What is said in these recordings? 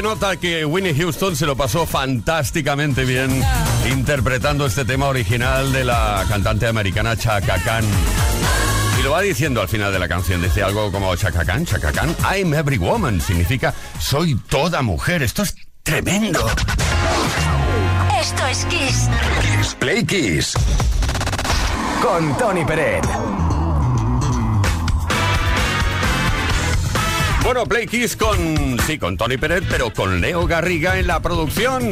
se nota que Winnie Houston se lo pasó fantásticamente bien interpretando este tema original de la cantante americana Chaka Khan. Y lo va diciendo al final de la canción, dice algo como Chaka Khan, Chaka Khan, I'm every woman, significa soy toda mujer. Esto es tremendo. Esto es Kiss. Kiss Play Kiss. Con Tony Peret. Bueno, Play Kiss con, sí, con Tony Peret, pero con Leo Garriga en la producción.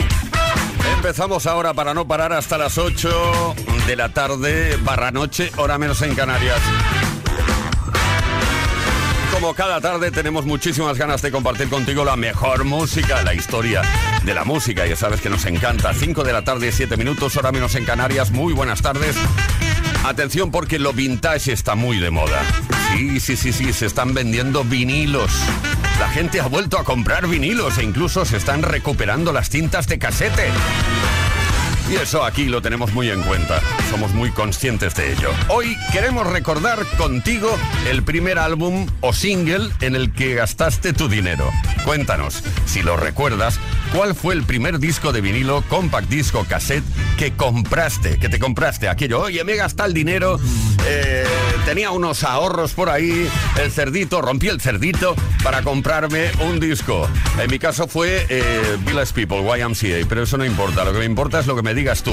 Empezamos ahora para no parar hasta las 8 de la tarde, barra noche, hora menos en Canarias. Como cada tarde tenemos muchísimas ganas de compartir contigo la mejor música, la historia de la música. Ya sabes que nos encanta. 5 de la tarde, 7 minutos, hora menos en Canarias. Muy buenas tardes. Atención porque lo vintage está muy de moda. Sí, sí, sí, sí, se están vendiendo vinilos. La gente ha vuelto a comprar vinilos e incluso se están recuperando las cintas de casete. Y eso aquí lo tenemos muy en cuenta. Somos muy conscientes de ello. Hoy queremos recordar contigo el primer álbum o single en el que gastaste tu dinero. Cuéntanos, si lo recuerdas, ¿cuál fue el primer disco de vinilo, compact disco, cassette que compraste? Que te compraste aquello. Oye, me gasta el dinero, eh, tenía unos ahorros por ahí, el cerdito, rompí el cerdito para comprarme un disco. En mi caso fue eh, Village People, YMCA, pero eso no importa. Lo que me importa es lo que me digas tú.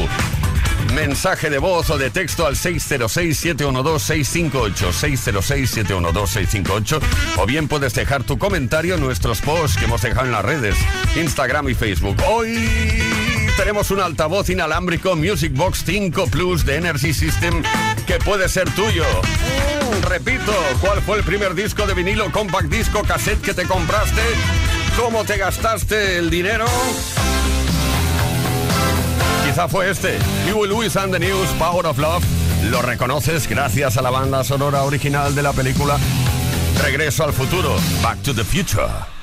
Mensaje de voz o de texto al 606-712-658, 606-712-658, o bien puedes dejar tu comentario en nuestros posts que hemos dejado en las redes, Instagram y Facebook. Hoy tenemos un altavoz inalámbrico Music Box 5 Plus de Energy System que puede ser tuyo. Repito, ¿cuál fue el primer disco de vinilo, compact disco, cassette que te compraste? ¿Cómo te gastaste el dinero? Fue este, Huey Lewis and the News, Power of Love. Lo reconoces gracias a la banda sonora original de la película Regreso al futuro, Back to the Future.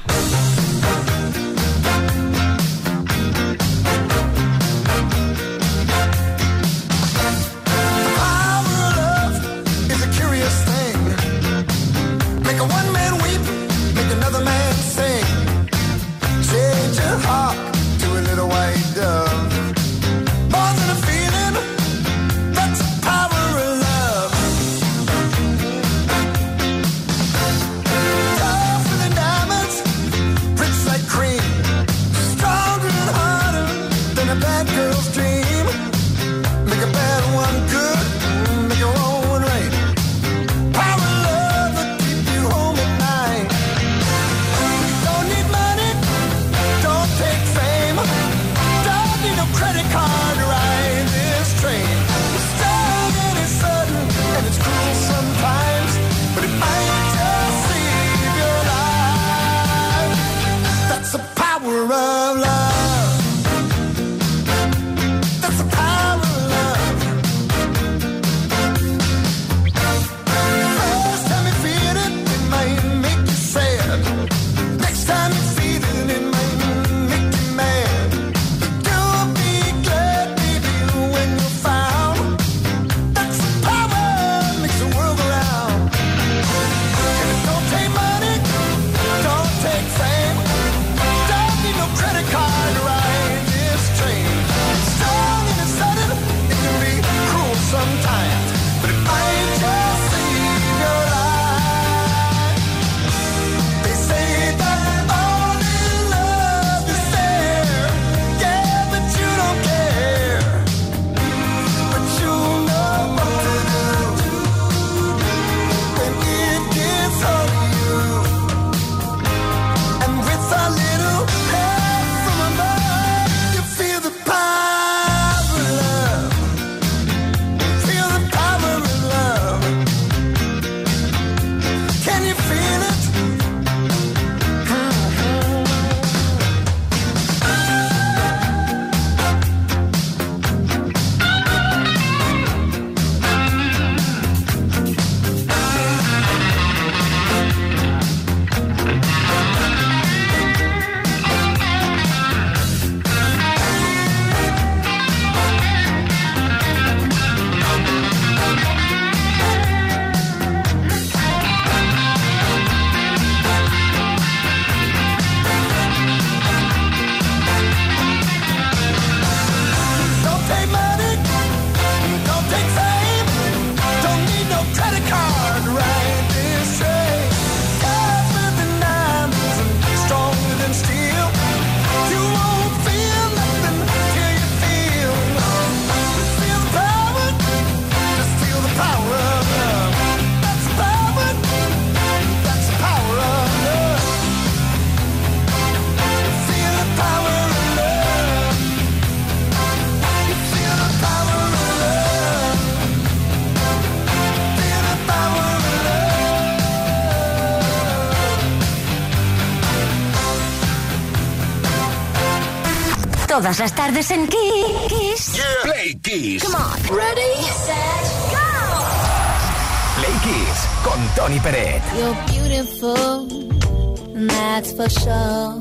Todas las tardes en Kiss. Play Kiss. Come on. Ready, set, go. Play Kiss con Tony Peret. You're beautiful, that's for sure.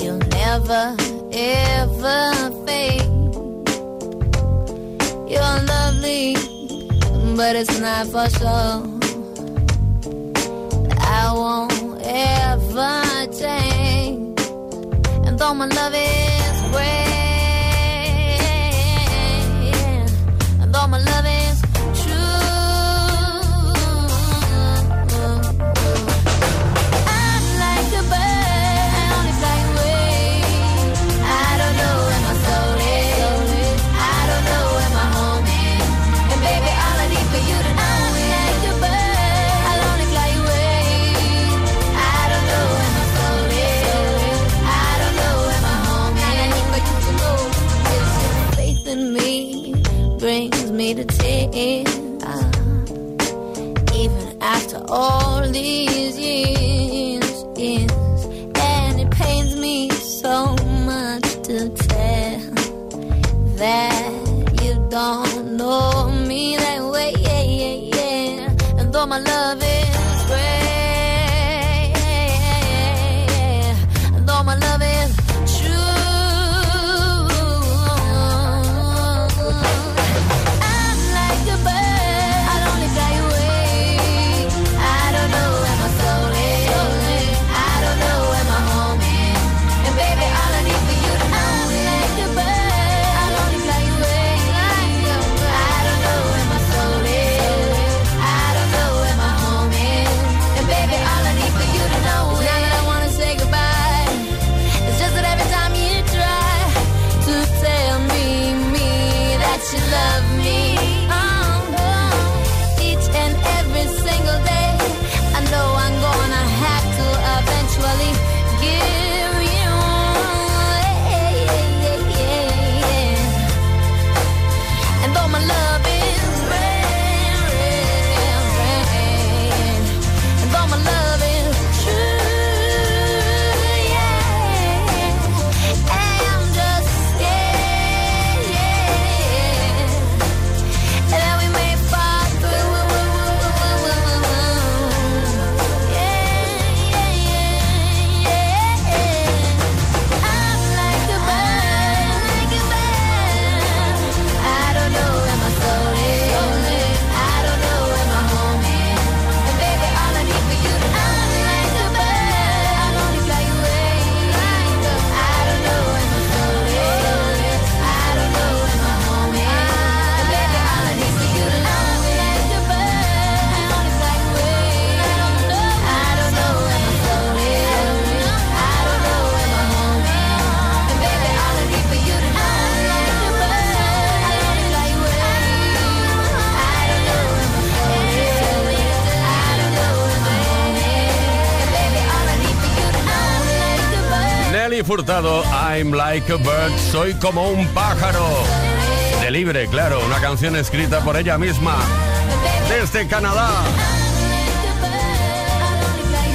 You'll never, ever fade. You're lovely, but it's not for sure. with all love it. Furtado, I'm like a bird, soy como un pájaro. De libre, claro, una canción escrita por ella misma. Desde Canadá.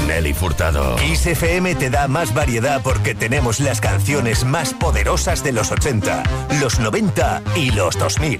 Nelly Furtado. XFM te da más variedad porque tenemos las canciones más poderosas de los 80, los 90 y los 2000.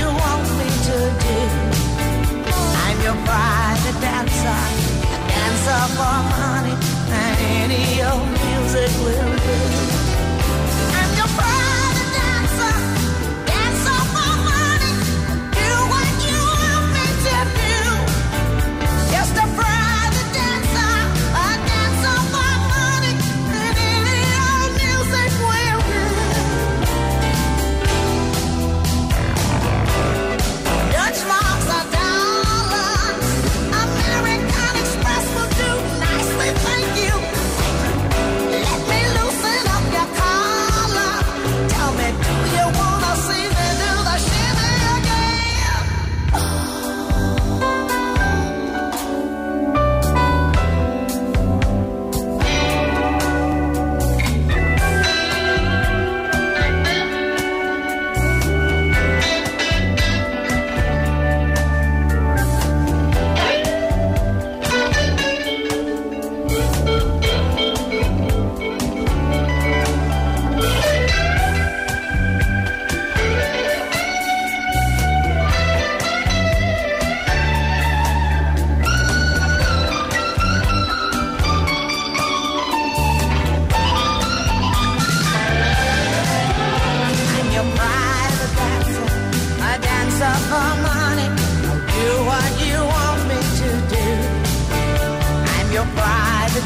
for money, and any old music will do.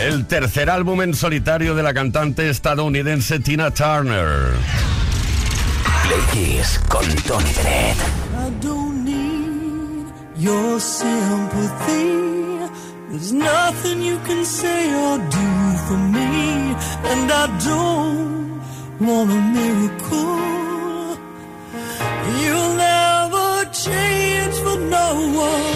el tercer álbum en solitario de la cantante estadounidense Tina Turner. Play Kiss con Tony Bennett. I don't need your sympathy. There's nothing you can say or do for me. And I don't want a miracle. You'll never change for no one.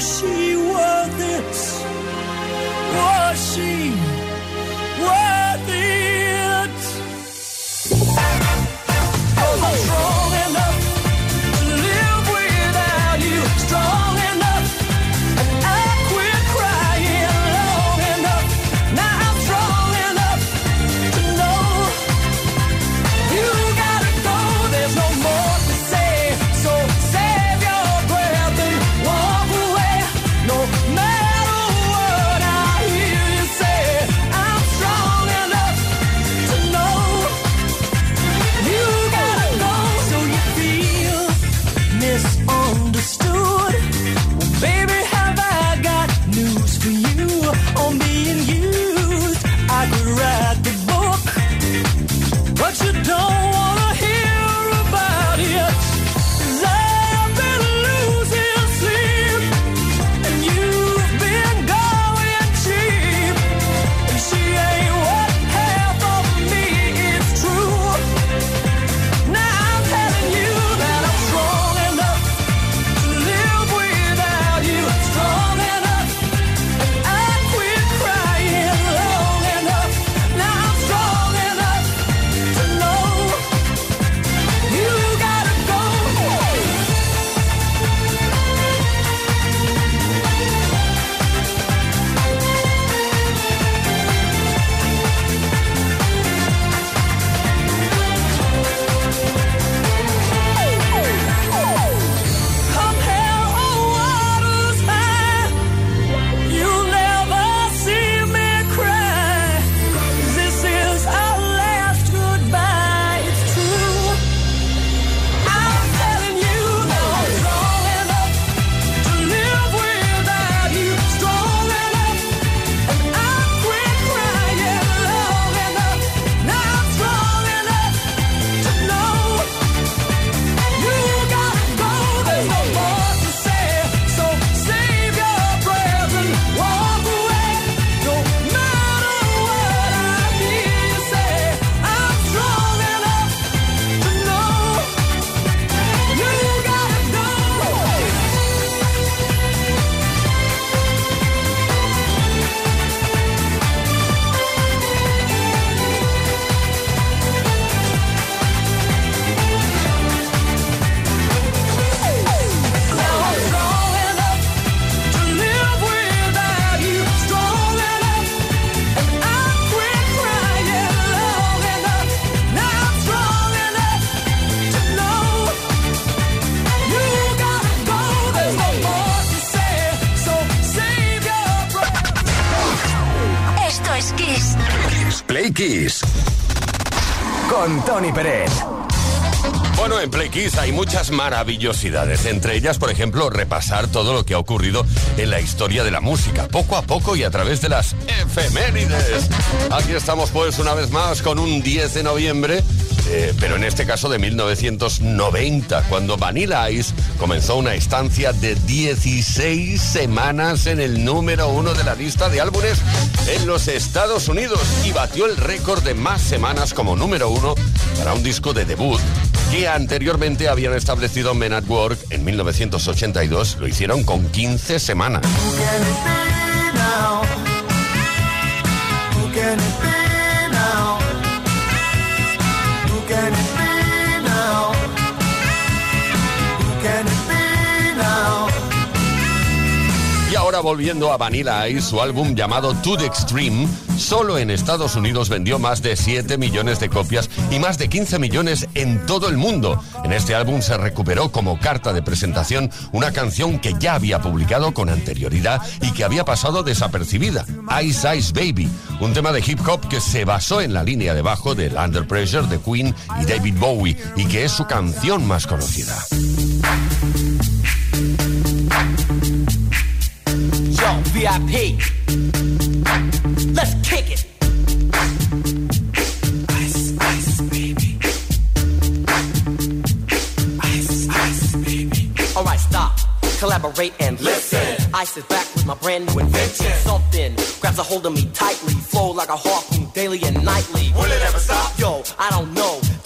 希望 muchas maravillosidades, entre ellas, por ejemplo, repasar todo lo que ha ocurrido en la historia de la música, poco a poco y a través de las efemérides. Aquí estamos pues una vez más con un 10 de noviembre, eh, pero en este caso de 1990, cuando Vanilla Ice comenzó una estancia de 16 semanas en el número uno de la lista de álbumes en los Estados Unidos y batió el récord de más semanas como número uno para un disco de debut que anteriormente habían establecido Men at Work en 1982. Lo hicieron con 15 semanas. Y ahora volviendo a Vanilla Ice, su álbum llamado To the Extreme, solo en Estados Unidos vendió más de 7 millones de copias y más de 15 millones en todo el mundo. En este álbum se recuperó como carta de presentación una canción que ya había publicado con anterioridad y que había pasado desapercibida, Ice Ice Baby, un tema de hip hop que se basó en la línea de bajo del Under Pressure de Queen y David Bowie y que es su canción más conocida. VIP. Let's kick it. Ice, ice, baby. Ice, ice, baby. All right, stop. Collaborate and listen. Ice is back with my brand new invention. Something grabs a hold of me tightly. Flow like a harpoon daily and nightly. Will it ever stop? Yo, I don't know.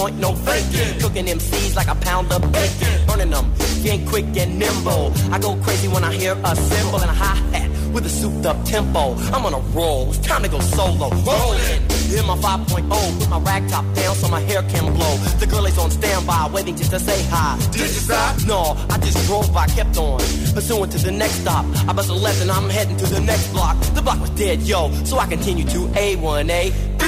point, no faking. Cooking MCs like a pound of bacon. Burning them, being quick and nimble. I go crazy when I hear a cymbal and a hi hat with a souped up tempo. I'm on a roll, it's time to go solo. Rolling. In my 5.0, put my rag top down so my hair can blow. The girl is on standby, waiting just to say hi. Did you stop? No, I just drove by, kept on. Pursuing to the next stop. I bust a left and I'm heading to the next block. The block was dead, yo, so I continue to A1A.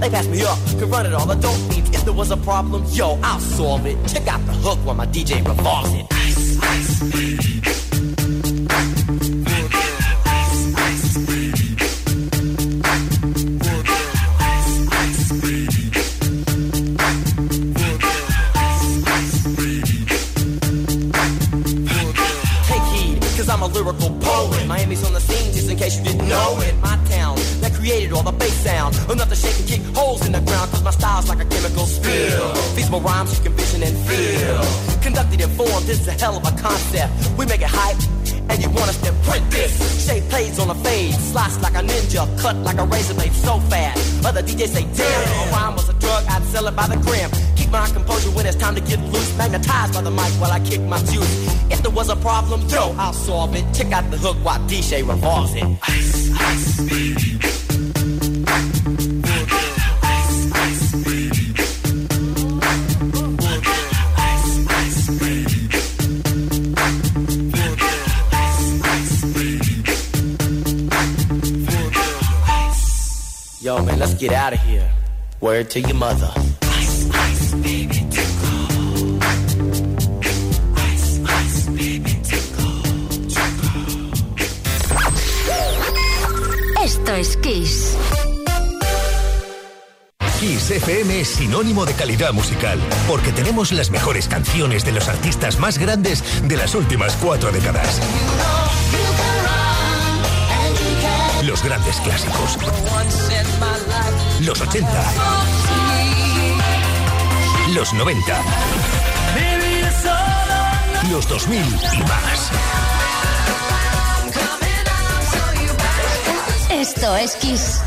They passed me up, could run it all, I don't beats. If there was a problem, yo, I'll solve it. Check out the hook while my DJ revolves it. Ice, ice, baby. Hell of a concept. We make it hype. And you want us to print this. Shape plays on a fade Slice like a ninja Cut like a razor blade so fast. Other DJs say damn a rhyme was a drug I'd sell it by the gram. Keep my composure when it's time to get loose Magnetized by the mic while I kick my juice If there was a problem, yo, I'll solve it. Check out the hook while DJ revolves it. Ice, ice, baby get out of here. Word to your mother. Ice, ice, baby, tickle. Ice, ice, baby, tickle. Esto es Kiss. Kiss FM es sinónimo de calidad musical, porque tenemos las mejores canciones de los artistas más grandes de las últimas cuatro décadas. Los grandes clásicos. Los 80. Los 90. Los 2000 y más. Esto es Kiss.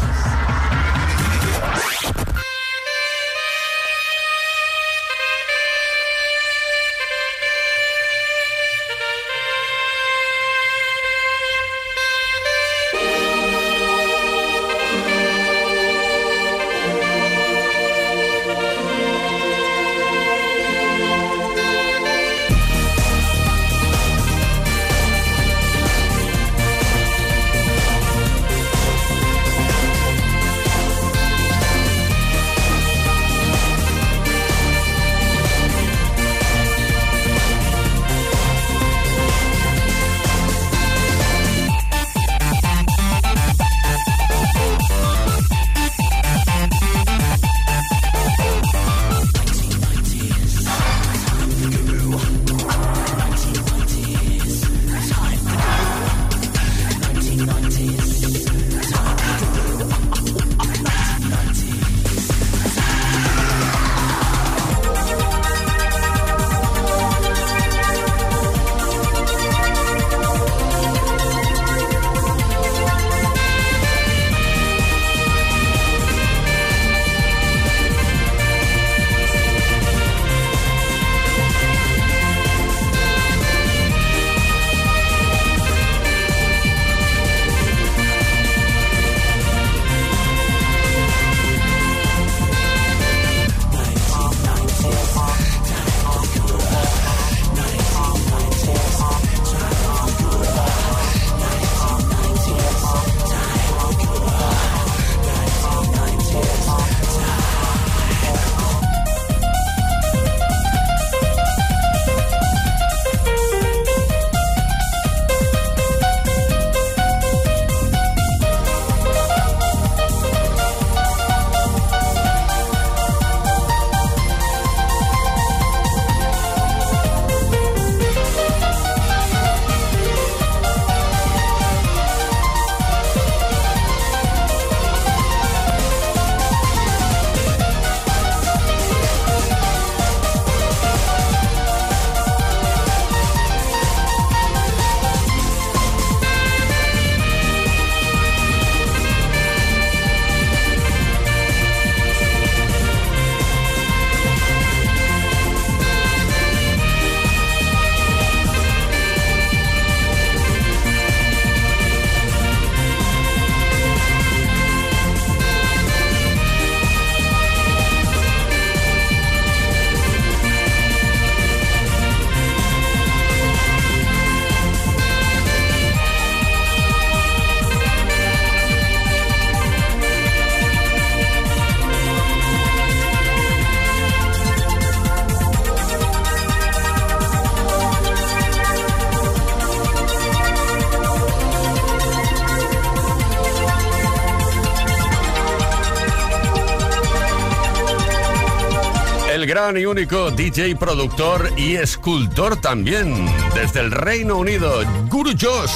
Gran y único DJ, productor y escultor también, desde el Reino Unido, Guru Josh.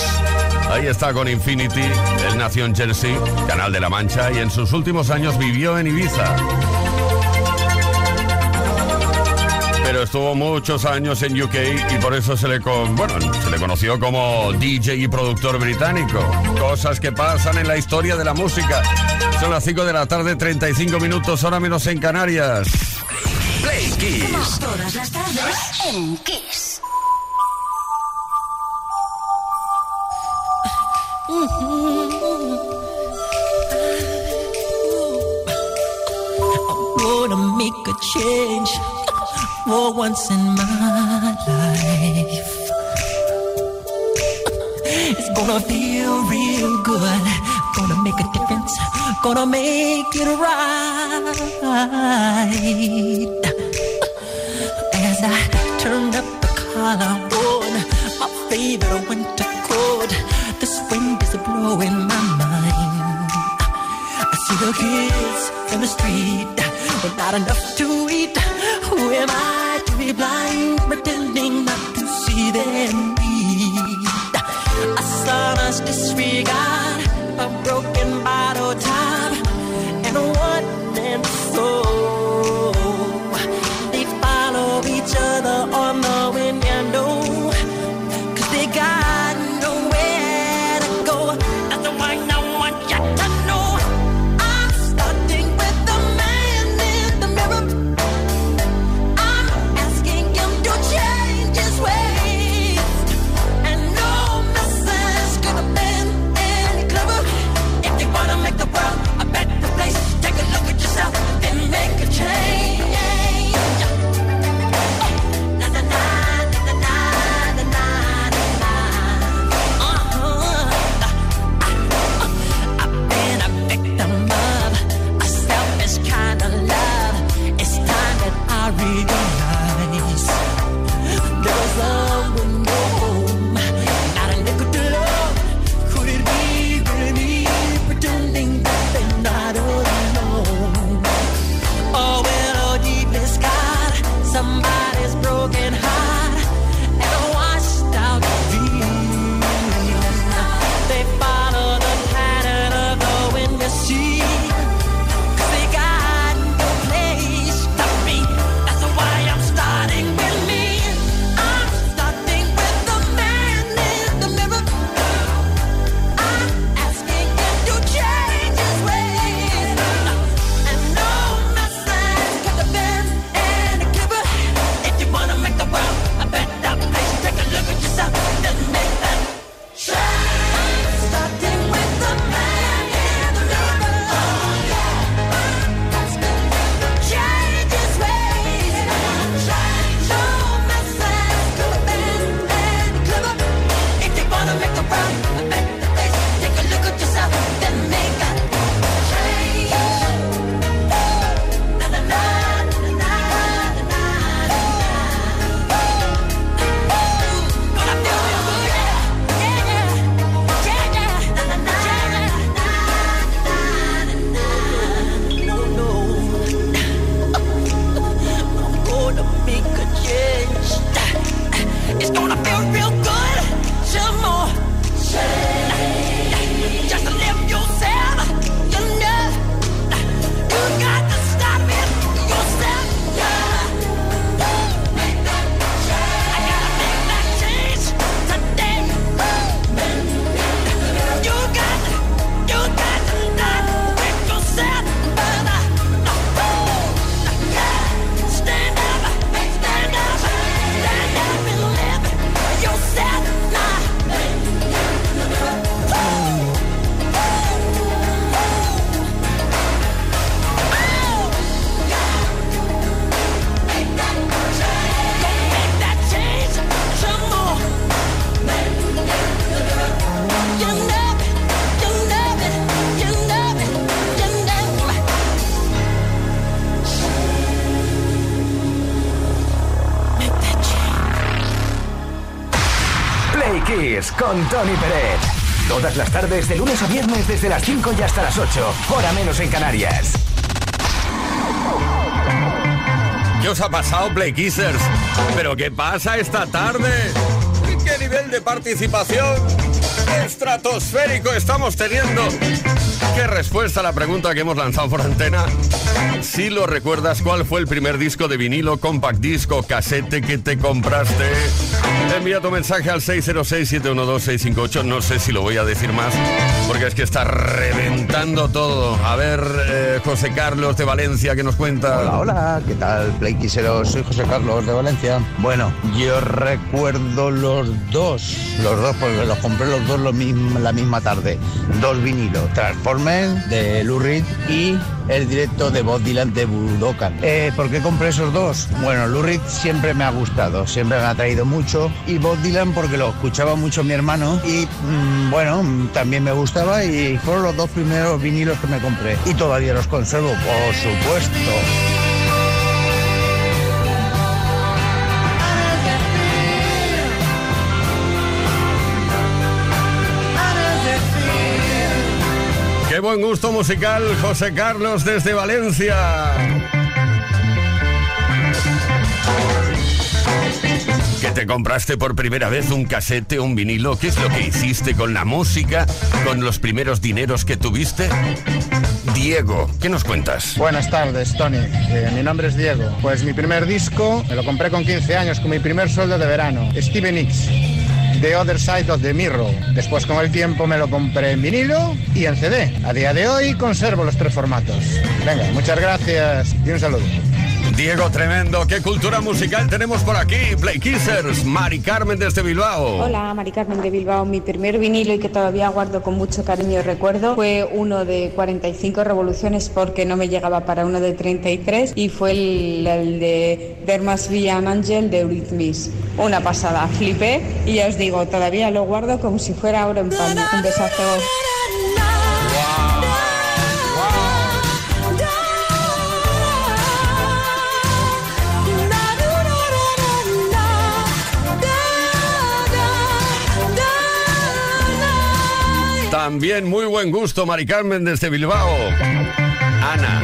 Ahí está con Infinity, él nació en Jersey, Canal de la Mancha, y en sus últimos años vivió en Ibiza. Pero estuvo muchos años en UK y por eso se le, con- bueno, se le conoció como DJ y productor británico. Cosas que pasan en la historia de la música. Son las 5 de la tarde, 35 minutos, hora menos en Canarias. Play Kiss. Todas las tardes en Kiss. gonna make a change for once in my life. It's gonna feel real good. Gonna make a difference. Gonna make it right. I turn up the collar on my favorite winter coat, this wind is blowing my mind. I see the kids in the street but not enough to eat. Who am I to be blind, pretending not to see their con Tony Pérez. Todas las tardes, de lunes a viernes, desde las 5 y hasta las 8. Hora menos en Canarias. ¿Qué os ha pasado, Play Kissers? ¿Pero qué pasa esta tarde? ¿Qué nivel de participación estratosférico estamos teniendo? ¿Qué respuesta a la pregunta que hemos lanzado por antena? Si lo recuerdas, ¿cuál fue el primer disco de vinilo, compact disco, casete que te compraste? Envía tu mensaje al 606-712-658. No sé si lo voy a decir más, porque es que está reventando todo. A ver, eh, José Carlos de Valencia, ¿qué nos cuenta? Hola, hola, ¿qué tal, Play Quiseros? Soy José Carlos de Valencia. Bueno, yo recuerdo los dos, los dos, porque los compré los dos lo mismo- la misma tarde. Dos vinilos, Transformers de Lou Reed y el directo de Bob Dylan de Budokan. Eh, ¿Por qué compré esos dos? Bueno, Lou Reed siempre me ha gustado, siempre me ha traído mucho y Bob Dylan porque lo escuchaba mucho mi hermano y mm, bueno, también me gustaba y fueron los dos primeros vinilos que me compré y todavía los conservo, por supuesto. Qué buen gusto musical, José Carlos desde Valencia. Que te compraste por primera vez un casete, un vinilo. ¿Qué es lo que hiciste con la música, con los primeros dineros que tuviste? Diego, ¿qué nos cuentas? Buenas tardes, Tony. Eh, mi nombre es Diego. Pues mi primer disco me lo compré con 15 años con mi primer sueldo de verano. Steven Nicks. The Other Side of the Mirror. Después con el tiempo me lo compré en vinilo y en CD. A día de hoy conservo los tres formatos. Venga, muchas gracias y un saludo. Diego, tremendo. ¿Qué cultura musical tenemos por aquí? Play Kissers, Mari Carmen desde Bilbao. Hola, Mari Carmen de Bilbao. Mi primer vinilo y que todavía guardo con mucho cariño y recuerdo fue uno de 45 revoluciones porque no me llegaba para uno de 33 y fue el, de There Must Angel de Eurythmics. Una pasada, flipé y ya os digo, todavía lo guardo como si fuera oro en paño. Un besazo. También muy buen gusto, Mari Carmen desde Bilbao. Ana.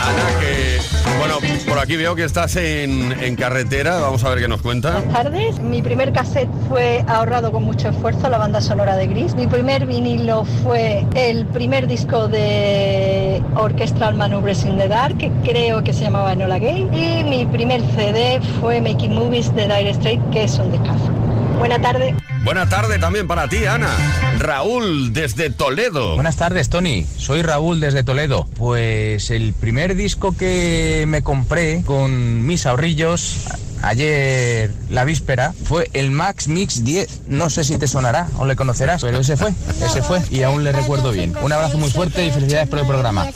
Ana, que. Bueno, por aquí veo que estás en, en carretera. Vamos a ver qué nos cuenta. Buenas tardes. Mi primer cassette fue ahorrado con mucho esfuerzo, la banda sonora de Gris. Mi primer vinilo fue el primer disco de Orchestral Maneuvers in the Dark, que creo que se llamaba Enola Gay. Y mi primer CD fue Making Movies de Dire Straits, que es un discazo. Buena tarde. Buena tarde también para ti, Ana. Raúl desde Toledo. Buenas tardes, Tony. Soy Raúl desde Toledo. Pues el primer disco que me compré con mis ahorrillos ayer, la víspera, fue el Max Mix 10. No sé si te sonará o le conocerás, pero ese fue, ese fue y aún le recuerdo bien. Un abrazo muy fuerte y felicidades por el programa.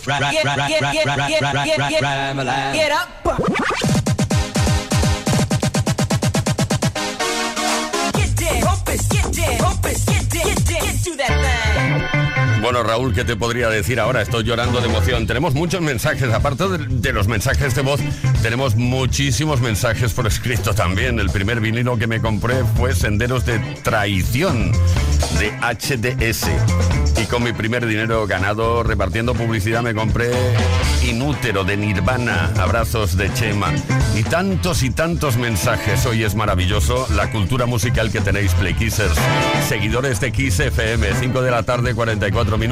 Raúl, ¿qué te podría decir ahora? Estoy llorando de emoción. Tenemos muchos mensajes, aparte de, de los mensajes de voz, tenemos muchísimos mensajes por escrito también. El primer vinilo que me compré fue Senderos de Traición, de HDS. Y con mi primer dinero ganado repartiendo publicidad me compré Inútero de Nirvana, abrazos de Chema. Y tantos y tantos mensajes. Hoy es maravilloso la cultura musical que tenéis, Play Kissers. Seguidores de Kiss FM, 5 de la tarde, 44 minutos,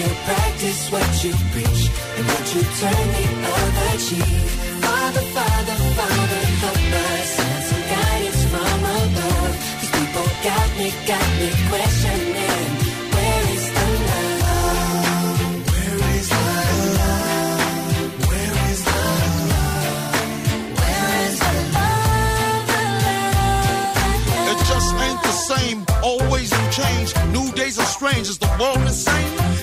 You practice what you preach and what you turn the other cheek. Father, Father, Father, help us send some guidance from above. These people got me, got me questioning. Where is the love? Where is the love? Where is the love? Where is the love? The? It just ain't the same. Always new change. New days are strange. Is the world insane?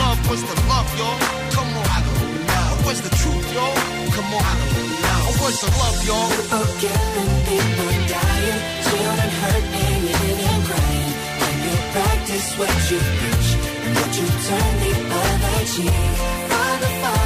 love. Where's the love, y'all? Come on, I don't know. Where's the truth, y'all? Come on, I don't know. Where's the love, y'all? People killing, people dying, children hurt and crying. When you practice what you preach and what you turn the other cheek. Father, Father,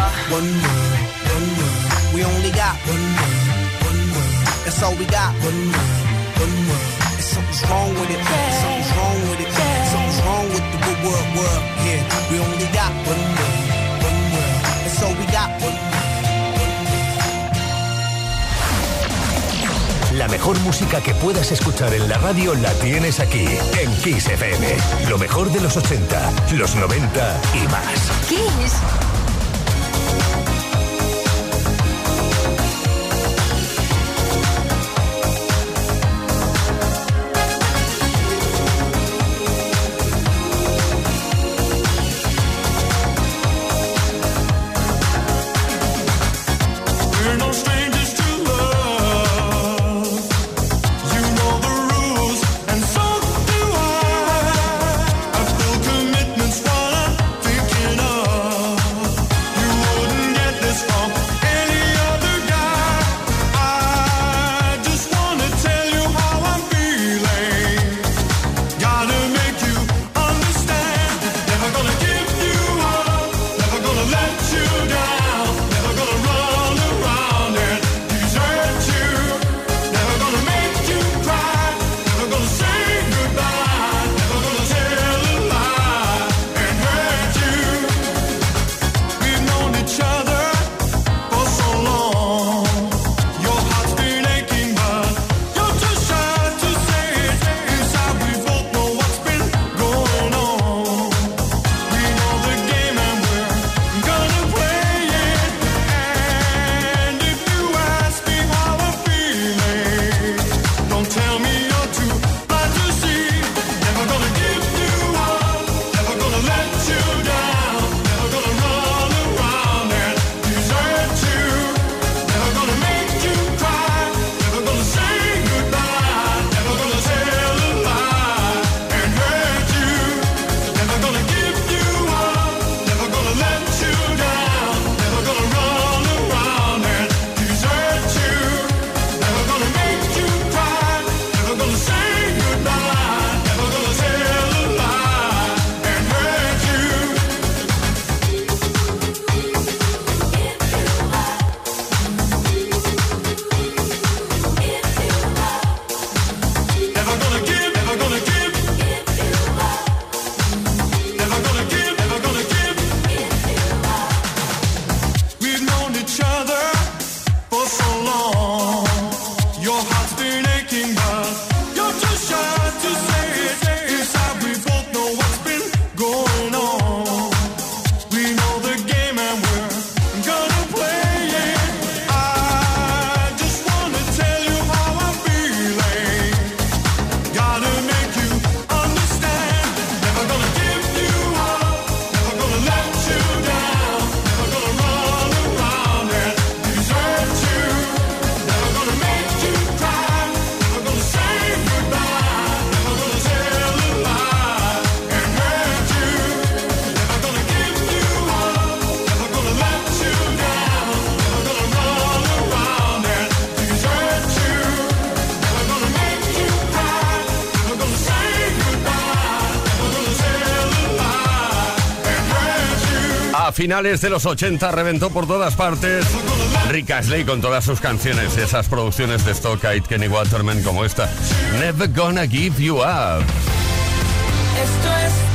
Y'all. One word, one word. We only got one word, one word. That's all we got. One word, one word. And something's wrong with it. Something's wrong with it. Something's wrong with the good word, word. Yeah, we only got one word, one word. That's all we got. One word. La mejor música que puedas escuchar en la radio la tienes aquí, en Kiss FM. Lo mejor de los 80, los 90 y más. Kiss. Finales de los 80 reventó por todas partes Rick Astley con todas sus canciones, esas producciones de Stockade, Kenny Waterman como esta. Never gonna give you up. Esto es